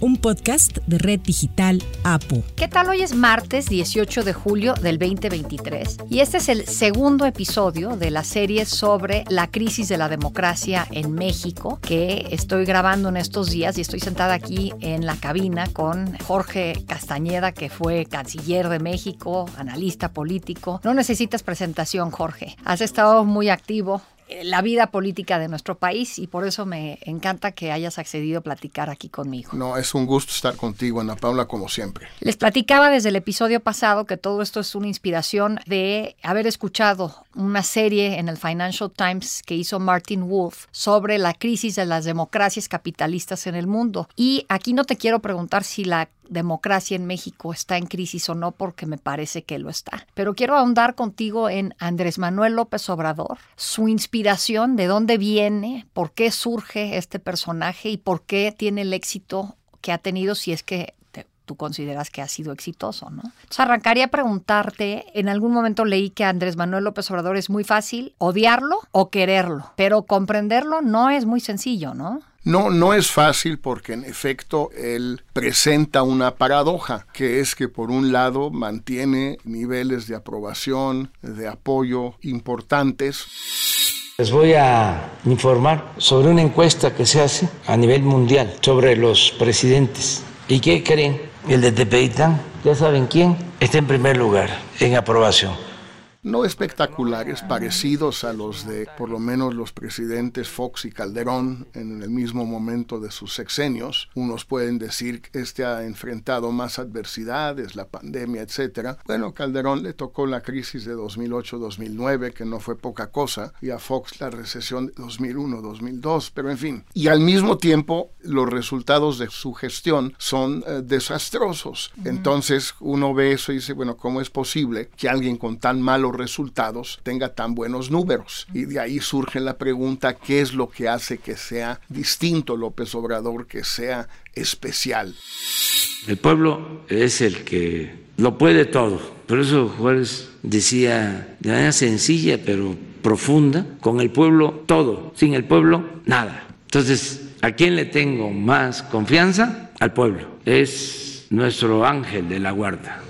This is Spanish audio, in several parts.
un podcast de Red Digital APU. ¿Qué tal? Hoy es martes 18 de julio del 2023 y este es el segundo episodio de la serie sobre la crisis de la democracia en México que estoy grabando en estos días y estoy sentada aquí en la cabina con Jorge Castañeda que fue canciller de México, analista político. No necesitas presentación, Jorge. Has estado muy activo la vida política de nuestro país y por eso me encanta que hayas accedido a platicar aquí conmigo. No, es un gusto estar contigo, Ana Paula, como siempre. Les platicaba desde el episodio pasado que todo esto es una inspiración de haber escuchado una serie en el Financial Times que hizo Martin Wolf sobre la crisis de las democracias capitalistas en el mundo. Y aquí no te quiero preguntar si la democracia en México está en crisis o no, porque me parece que lo está. Pero quiero ahondar contigo en Andrés Manuel López Obrador, su inspiración, de dónde viene, por qué surge este personaje y por qué tiene el éxito que ha tenido si es que tú consideras que ha sido exitoso, ¿no? Entonces arrancaría a preguntarte, en algún momento leí que Andrés Manuel López Obrador es muy fácil odiarlo o quererlo, pero comprenderlo no es muy sencillo, ¿no? No, no es fácil porque en efecto él presenta una paradoja, que es que por un lado mantiene niveles de aprobación, de apoyo importantes. Les voy a informar sobre una encuesta que se hace a nivel mundial sobre los presidentes. ¿Y qué creen? El de Tepeitán, ya saben quién, está en primer lugar en aprobación no espectaculares, parecidos a los de por lo menos los presidentes Fox y Calderón en el mismo momento de sus sexenios. Unos pueden decir que este ha enfrentado más adversidades, la pandemia, etc. Bueno, Calderón le tocó la crisis de 2008-2009, que no fue poca cosa, y a Fox la recesión de 2001-2002, pero en fin. Y al mismo tiempo, los resultados de su gestión son eh, desastrosos. Entonces, uno ve eso y dice, bueno, ¿cómo es posible que alguien con tan malo resultados tenga tan buenos números. Y de ahí surge la pregunta, ¿qué es lo que hace que sea distinto López Obrador, que sea especial? El pueblo es el que lo puede todo. Por eso Juárez decía de manera sencilla pero profunda, con el pueblo todo, sin el pueblo nada. Entonces, ¿a quién le tengo más confianza? Al pueblo. Es nuestro ángel de la guarda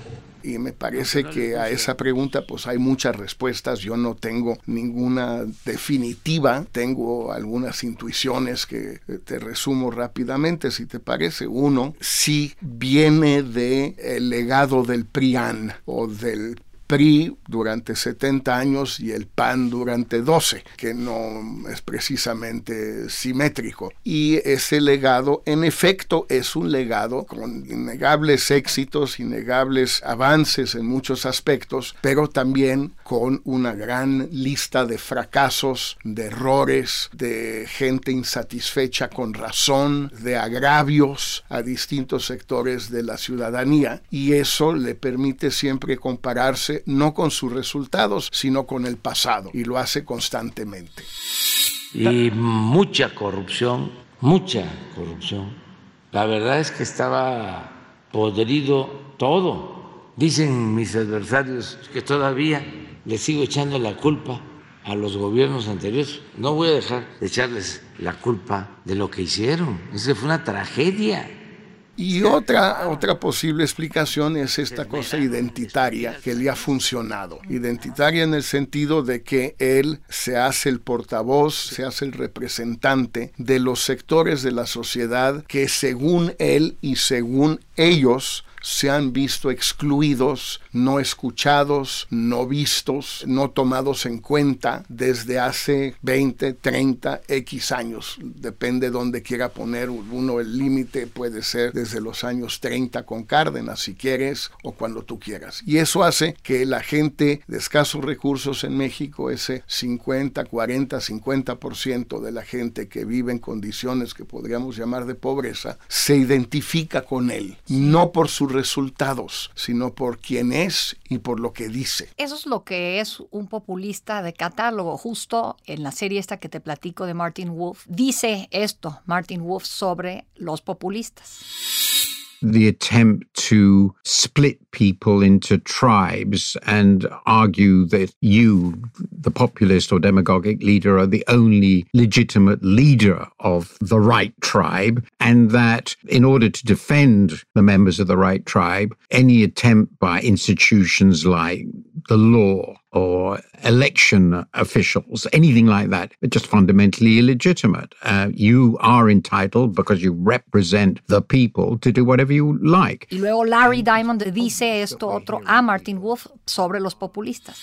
y me parece que a esa pregunta pues hay muchas respuestas. Yo no tengo ninguna definitiva, tengo algunas intuiciones que eh, te resumo rápidamente si te parece. Uno, si viene de el legado del PRIAN o del PRI durante 70 años y el PAN durante 12, que no es precisamente simétrico. Y ese legado, en efecto, es un legado con innegables éxitos, innegables avances en muchos aspectos, pero también con una gran lista de fracasos, de errores, de gente insatisfecha con razón, de agravios a distintos sectores de la ciudadanía. Y eso le permite siempre compararse no con sus resultados, sino con el pasado, y lo hace constantemente. Y mucha corrupción, mucha corrupción. La verdad es que estaba podrido todo. Dicen mis adversarios que todavía le sigo echando la culpa a los gobiernos anteriores. No voy a dejar de echarles la culpa de lo que hicieron. Esa fue una tragedia. Y otra, otra posible explicación es esta cosa identitaria que le ha funcionado. Identitaria en el sentido de que él se hace el portavoz, se hace el representante de los sectores de la sociedad que según él y según ellos se han visto excluidos, no escuchados, no vistos, no tomados en cuenta desde hace 20, 30, X años. Depende dónde quiera poner uno el límite, puede ser desde los años 30 con Cárdenas, si quieres, o cuando tú quieras. Y eso hace que la gente de escasos recursos en México, ese 50, 40, 50% de la gente que vive en condiciones que podríamos llamar de pobreza, se identifica con él, no por su resultados, sino por quién es y por lo que dice. Eso es lo que es un populista de catálogo. Justo en la serie esta que te platico de Martin Wolf, dice esto Martin Wolf sobre los populistas. The attempt to split people into tribes and argue that you, the populist or demagogic leader, are the only legitimate leader of the right tribe, and that in order to defend the members of the right tribe, any attempt by institutions like the law or election officials, anything like that, are just fundamentally illegitimate. Uh, you are entitled, because you represent the people, to do whatever you like. Y luego Larry Diamond dice esto otro a Martin Wolf sobre los populistas.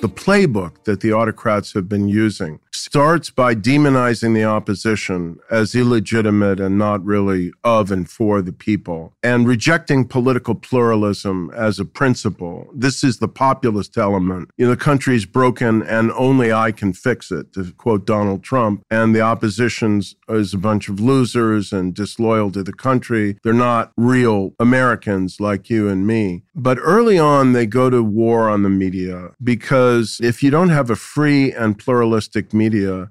The playbook that the autocrats have been using starts by demonizing the opposition as illegitimate and not really of and for the people, and rejecting political pluralism as a principle. This is the populist element. You know, the country is broken and only I can fix it, to quote Donald Trump. And the opposition's is a bunch of losers and disloyal to the country. They're not real Americans like you and me. But early on, they go to war on the media because if you don't have a free and pluralistic media,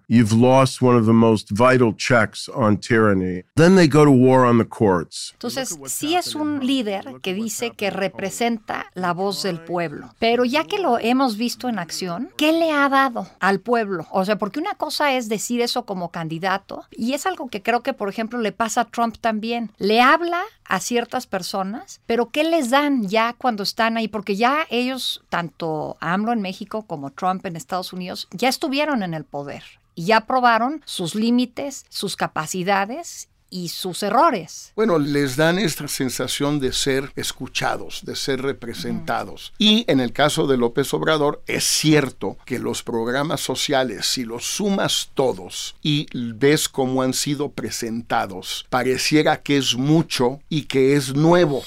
you've lost one of the most vital checks on tyranny. Then they go to war on the courts. Entonces, sí es un líder que dice que representa la voz del pueblo. Pero ya que lo hemos visto en acción, ¿qué le ha dado al pueblo? O sea, porque una cosa es decir eso como candidato y es algo que creo que, por ejemplo, le pasa a Trump también. Le habla a ciertas personas, pero ¿qué les dan ya cuando están ahí? Porque ya ellos, tanto AMLO en México como Trump en Estados Unidos, ya estuvieron en el poder y ya probaron sus límites, sus capacidades y sus errores. Bueno, les dan esta sensación de ser escuchados, de ser representados. Y en el caso de López Obrador, es cierto que los programas sociales, si los sumas todos y ves cómo han sido presentados, pareciera que es mucho y que es nuevo.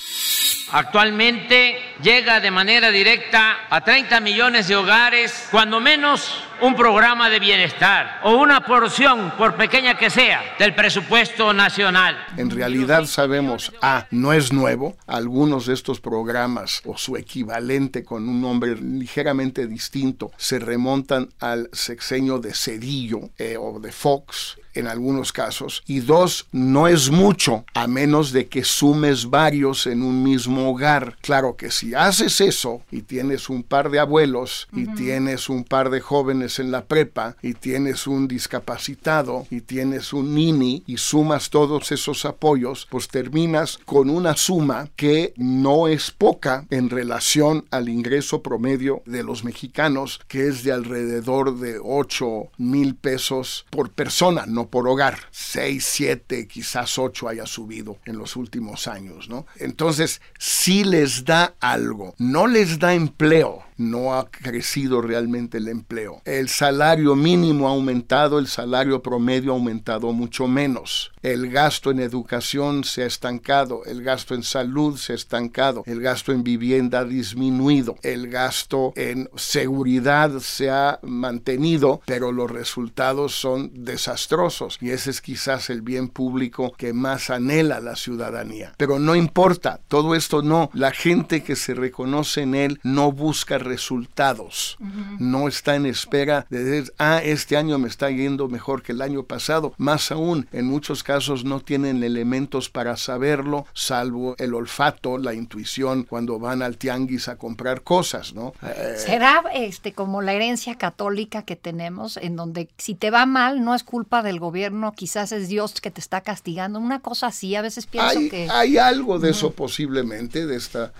Actualmente llega de manera directa a 30 millones de hogares, cuando menos un programa de bienestar o una porción, por pequeña que sea, del presupuesto nacional. En realidad sabemos, A, no es nuevo, algunos de estos programas o su equivalente con un nombre ligeramente distinto se remontan al sexenio de Cedillo eh, o de Fox en algunos casos. Y dos, no es mucho a menos de que sumes varios en un mismo hogar. Claro que si haces eso y tienes un par de abuelos y tienes un par de jóvenes en la prepa y tienes un discapacitado y tienes un nini y sumas todos esos apoyos, pues terminas con una suma que no es poca en relación al ingreso promedio de los mexicanos, que es de alrededor de 8 mil pesos por persona, no por hogar. 6, 7, quizás 8 haya subido en los últimos años, ¿no? Entonces, sí les da algo, no les da empleo, no ha crecido realmente el empleo. El salario mínimo ha aumentado, el salario promedio ha aumentado mucho menos. El gasto en educación se ha estancado, el gasto en salud se ha estancado, el gasto en vivienda ha disminuido, el gasto en seguridad se ha mantenido, pero los resultados son desastrosos y ese es quizás el bien público que más anhela la ciudadanía. Pero no importa, todo esto no, la gente que se reconoce en él no busca resultados. No está en espera de decir, ah, este año me está yendo mejor que el año pasado. Más aún, en muchos casos no tienen elementos para saberlo, salvo el olfato, la intuición, cuando van al tianguis a comprar cosas, ¿no? Eh, ¿Será este, como la herencia católica que tenemos, en donde si te va mal no es culpa del gobierno, quizás es Dios que te está castigando? Una cosa así, a veces pienso hay, que... Hay algo de eso posiblemente, de esta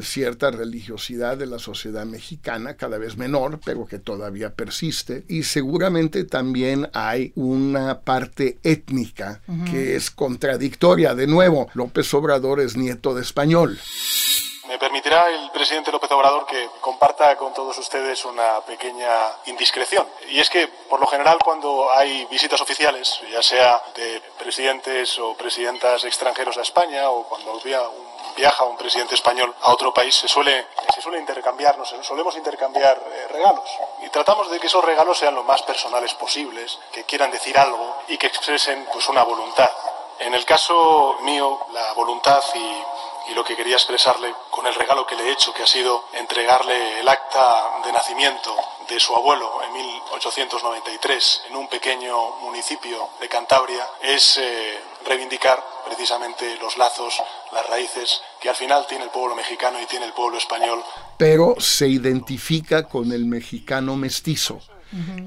cierta religiosidad de la sociedad mexicana, cada vez menor, pero que todavía persiste. Y seguramente también hay una parte étnica que es contradictoria. De nuevo, López Obrador es nieto de español. Me permitirá el presidente López Obrador que comparta con todos ustedes una pequeña indiscreción. Y es que, por lo general, cuando hay visitas oficiales, ya sea de presidentes o presidentas extranjeros a España o cuando viaja un presidente español a otro país, se suele, se suele intercambiar, no sé, solemos intercambiar eh, regalos. Y tratamos de que esos regalos sean lo más personales posibles, que quieran decir algo y que expresen pues, una voluntad. En el caso mío, la voluntad y y lo que quería expresarle con el regalo que le he hecho, que ha sido entregarle el acta de nacimiento de su abuelo en 1893 en un pequeño municipio de Cantabria, es eh, reivindicar precisamente los lazos, las raíces que al final tiene el pueblo mexicano y tiene el pueblo español. Pero se identifica con el mexicano mestizo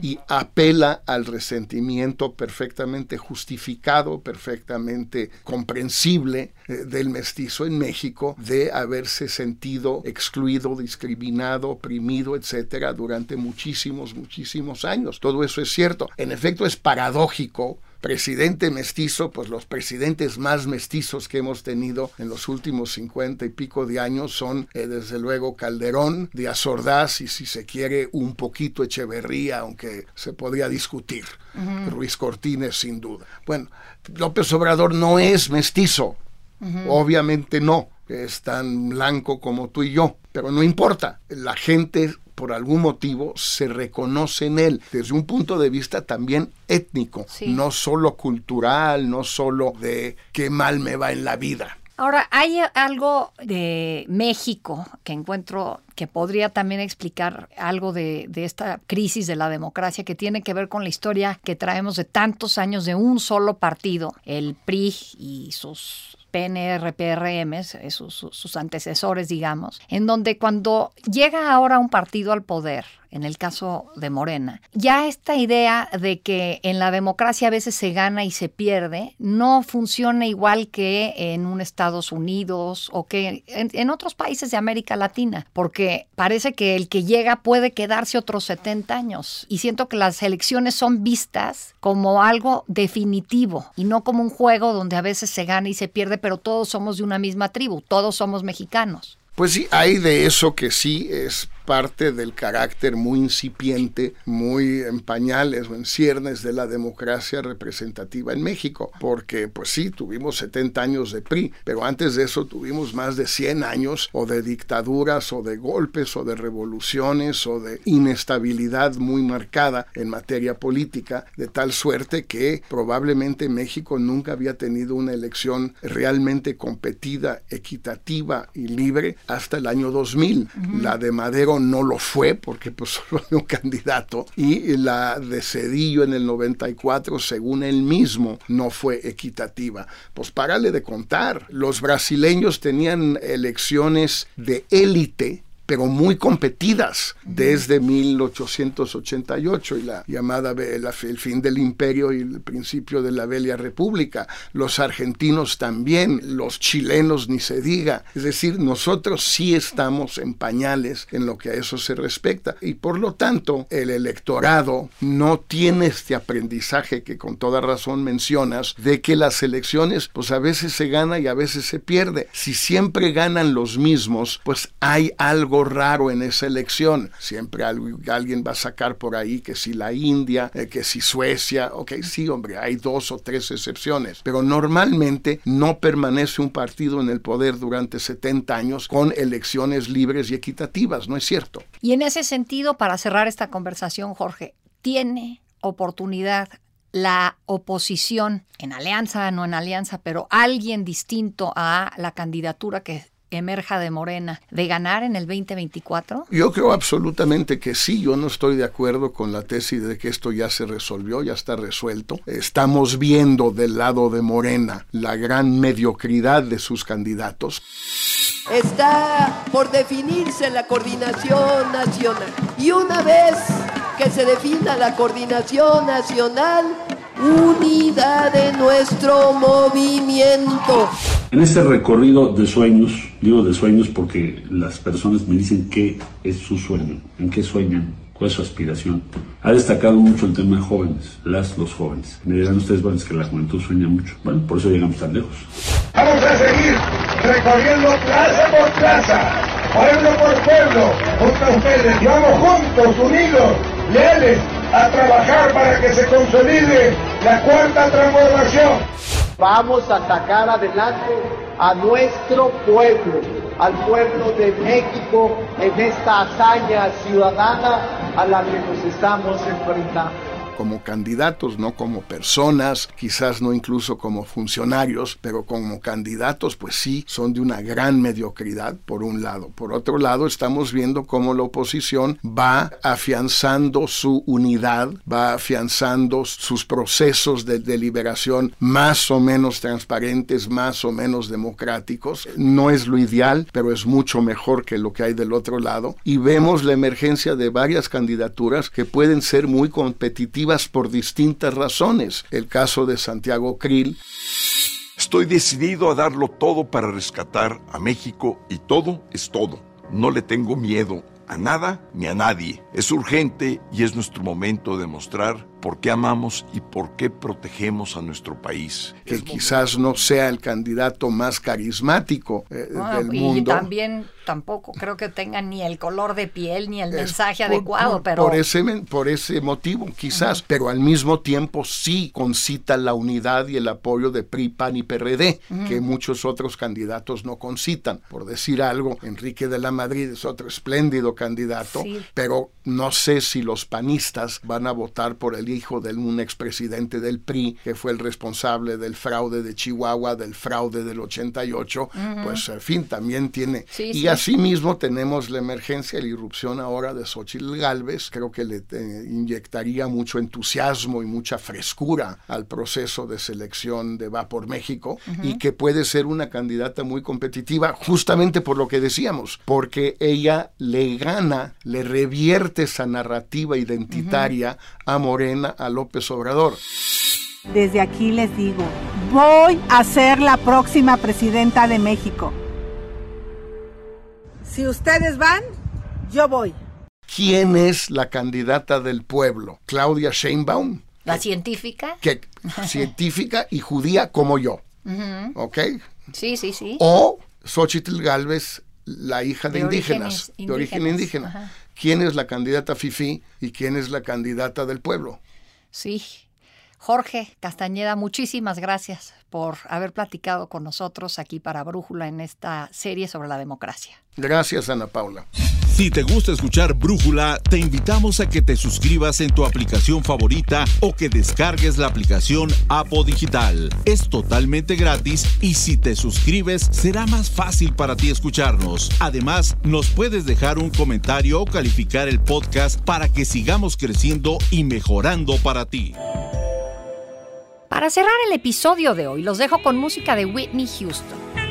y apela al resentimiento perfectamente justificado, perfectamente comprensible eh, del mestizo en México de haberse sentido excluido, discriminado, oprimido, etcétera, durante muchísimos, muchísimos años. Todo eso es cierto. En efecto, es paradójico presidente mestizo, pues los presidentes más mestizos que hemos tenido en los últimos cincuenta y pico de años son eh, desde luego Calderón, Díaz Ordaz y si se quiere un poquito Echeverría, aunque se podría discutir. Ruiz Cortines sin duda. Bueno, López Obrador no es mestizo, obviamente no, es tan blanco como tú y yo, pero no importa, la gente por algún motivo se reconoce en él desde un punto de vista también étnico, no solo cultural, no solo de qué mal me va en la vida. Ahora, hay algo de México que encuentro que podría también explicar algo de, de, esta crisis de la democracia que tiene que ver con la historia que traemos de tantos años de un solo partido, el PRI y sus PNR, PRM, sus, sus antecesores, digamos, en donde cuando llega ahora un partido al poder, en el caso de Morena. Ya esta idea de que en la democracia a veces se gana y se pierde no funciona igual que en un Estados Unidos o que en, otros países de América Latina, porque parece que el que llega puede quedarse otros 70 años y siento que las elecciones son vistas como algo definitivo y no como un juego donde a veces se gana y se pierde, pero todos somos de una misma tribu, todos somos mexicanos. Pues sí, hay de eso que sí es parte del carácter muy incipiente, muy en pañales o en ciernes de la democracia representativa en México, porque pues sí, tuvimos 70 años de PRI, pero antes de eso tuvimos más de 100 años o de dictaduras o de golpes o de revoluciones o de inestabilidad muy marcada en materia política, de tal suerte que probablemente México nunca había tenido una elección realmente competida, equitativa y libre hasta el año 2000. La de Madero no lo fue porque pues solo había un candidato y la de Cedillo en el 94 según él mismo no fue equitativa. Pues párale de contar, los brasileños tenían elecciones de élite pero muy competidas desde 1888 y la llamada el fin del imperio y el principio de la Bella República. Los argentinos también, los chilenos ni se diga. Es decir, nosotros sí estamos en pañales en lo que a eso se respecta y por lo tanto el electorado no tiene este aprendizaje que con toda razón mencionas de que las elecciones pues a veces se gana y a veces se pierde. Si siempre ganan los mismos, pues hay algo raro en esa elección. Siempre alguien va a sacar por ahí que si la India, eh, que si Suecia, ok, sí, hombre, hay dos o tres excepciones, pero normalmente no permanece un partido en el poder durante 70 años con elecciones libres y equitativas, ¿no es cierto? Y en ese sentido, para cerrar esta conversación, Jorge, ¿tiene oportunidad la oposición, en alianza, no en alianza, pero alguien distinto a la candidatura que emerja de Morena de ganar en el 2024? Yo creo absolutamente que sí. Yo no estoy de acuerdo con la tesis de que esto ya se resolvió, ya está resuelto. Estamos viendo del lado de Morena la gran mediocridad de sus candidatos. Está por definirse la coordinación nacional. Y una vez que se defina la coordinación nacional, unidad de nuestro movimiento. En este recorrido de sueños, digo de sueños porque las personas me dicen qué es su sueño, en qué sueñan, cuál es su aspiración. Ha destacado mucho el tema de jóvenes, las, los jóvenes. Me dirán ustedes, bueno, es que la juventud sueña mucho. Bueno, por eso llegamos tan lejos. Vamos a seguir recorriendo plaza por plaza, pueblo por pueblo, junto a ustedes. Vamos juntos, unidos, leales, a trabajar para que se consolide la cuarta transformación. Vamos a sacar adelante a nuestro pueblo, al pueblo de México en esta hazaña ciudadana a la que nos estamos enfrentando. Como candidatos, no como personas, quizás no incluso como funcionarios, pero como candidatos, pues sí, son de una gran mediocridad, por un lado. Por otro lado, estamos viendo cómo la oposición va afianzando su unidad, va afianzando sus procesos de deliberación más o menos transparentes, más o menos democráticos. No es lo ideal, pero es mucho mejor que lo que hay del otro lado. Y vemos la emergencia de varias candidaturas que pueden ser muy competitivas por distintas razones. El caso de Santiago Krill. Estoy decidido a darlo todo para rescatar a México y todo es todo. No le tengo miedo a nada ni a nadie. Es urgente y es nuestro momento de mostrar por qué amamos y por qué protegemos a nuestro país. Que quizás no sea el candidato más carismático eh, del mundo. Y también tampoco creo que tenga ni el color de piel ni el mensaje adecuado, pero... Por ese, por ese motivo, quizás, pero al mismo tiempo sí concita la unidad y el apoyo de PRI, PAN y PRD, que muchos otros candidatos no concitan. Por decir algo, Enrique de la Madrid es otro espléndido candidato, pero no sé si los panistas van a votar por el hijo de un expresidente del PRI, que fue el responsable del fraude de Chihuahua, del fraude del 88, pues en fin, también tiene... y asimismo tenemos la emergencia, la irrupción ahora de Xochitl Galvez, creo que le eh, inyectaría mucho entusiasmo y mucha frescura al proceso de selección de Va por México y que puede ser una candidata muy competitiva justamente por lo que decíamos, porque ella le gana, le revierte esa narrativa identitaria a Morena a López Obrador. Desde aquí les digo, voy a ser la próxima presidenta de México. Si ustedes van, yo voy. ¿Quién es la candidata del pueblo? Claudia Sheinbaum. La científica. Que, científica y judía como yo. ¿Ok? Sí, sí, sí. O Xochitl Galvez, la hija de, indígenas, de origen indígena. ¿Quién es la candidata FIFI y quién es la candidata del pueblo? Sí. Jorge Castañeda, muchísimas gracias por haber platicado con nosotros aquí para Brújula en esta serie sobre la democracia. Gracias, Ana Paula. Si te gusta escuchar Brújula, te invitamos a que te suscribas en tu aplicación favorita o que descargues la aplicación Apo Digital. Es totalmente gratis y si te suscribes será más fácil para ti escucharnos. Además, nos puedes dejar un comentario o calificar el podcast para que sigamos creciendo y mejorando para ti. Para cerrar el episodio de hoy, los dejo con música de Whitney Houston.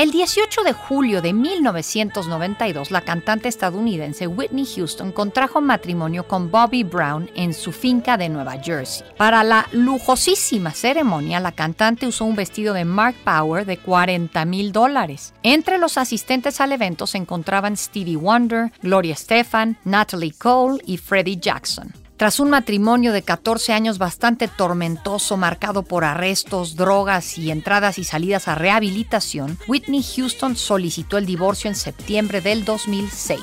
El 18 de julio de 1992, la cantante estadounidense Whitney Houston contrajo matrimonio con Bobby Brown en su finca de Nueva Jersey. Para la lujosísima ceremonia, la cantante usó un vestido de Mark Power de 40 mil dólares. Entre los asistentes al evento se encontraban Stevie Wonder, Gloria Estefan, Natalie Cole y Freddie Jackson. Tras un matrimonio de 14 años bastante tormentoso, marcado por arrestos, drogas y entradas y salidas a rehabilitación, Whitney Houston solicitó el divorcio en septiembre del 2006.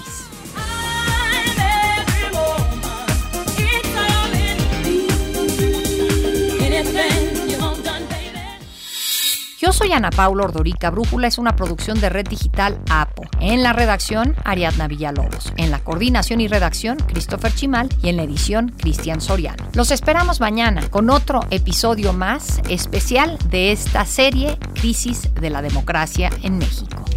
Yo soy Ana Paula Ordorica. Brújula es una producción de Red Digital APO. En la redacción, Ariadna Villalobos. En la coordinación y redacción, Christopher Chimal. Y en la edición, Cristian Soriano. Los esperamos mañana con otro episodio más especial de esta serie Crisis de la Democracia en México.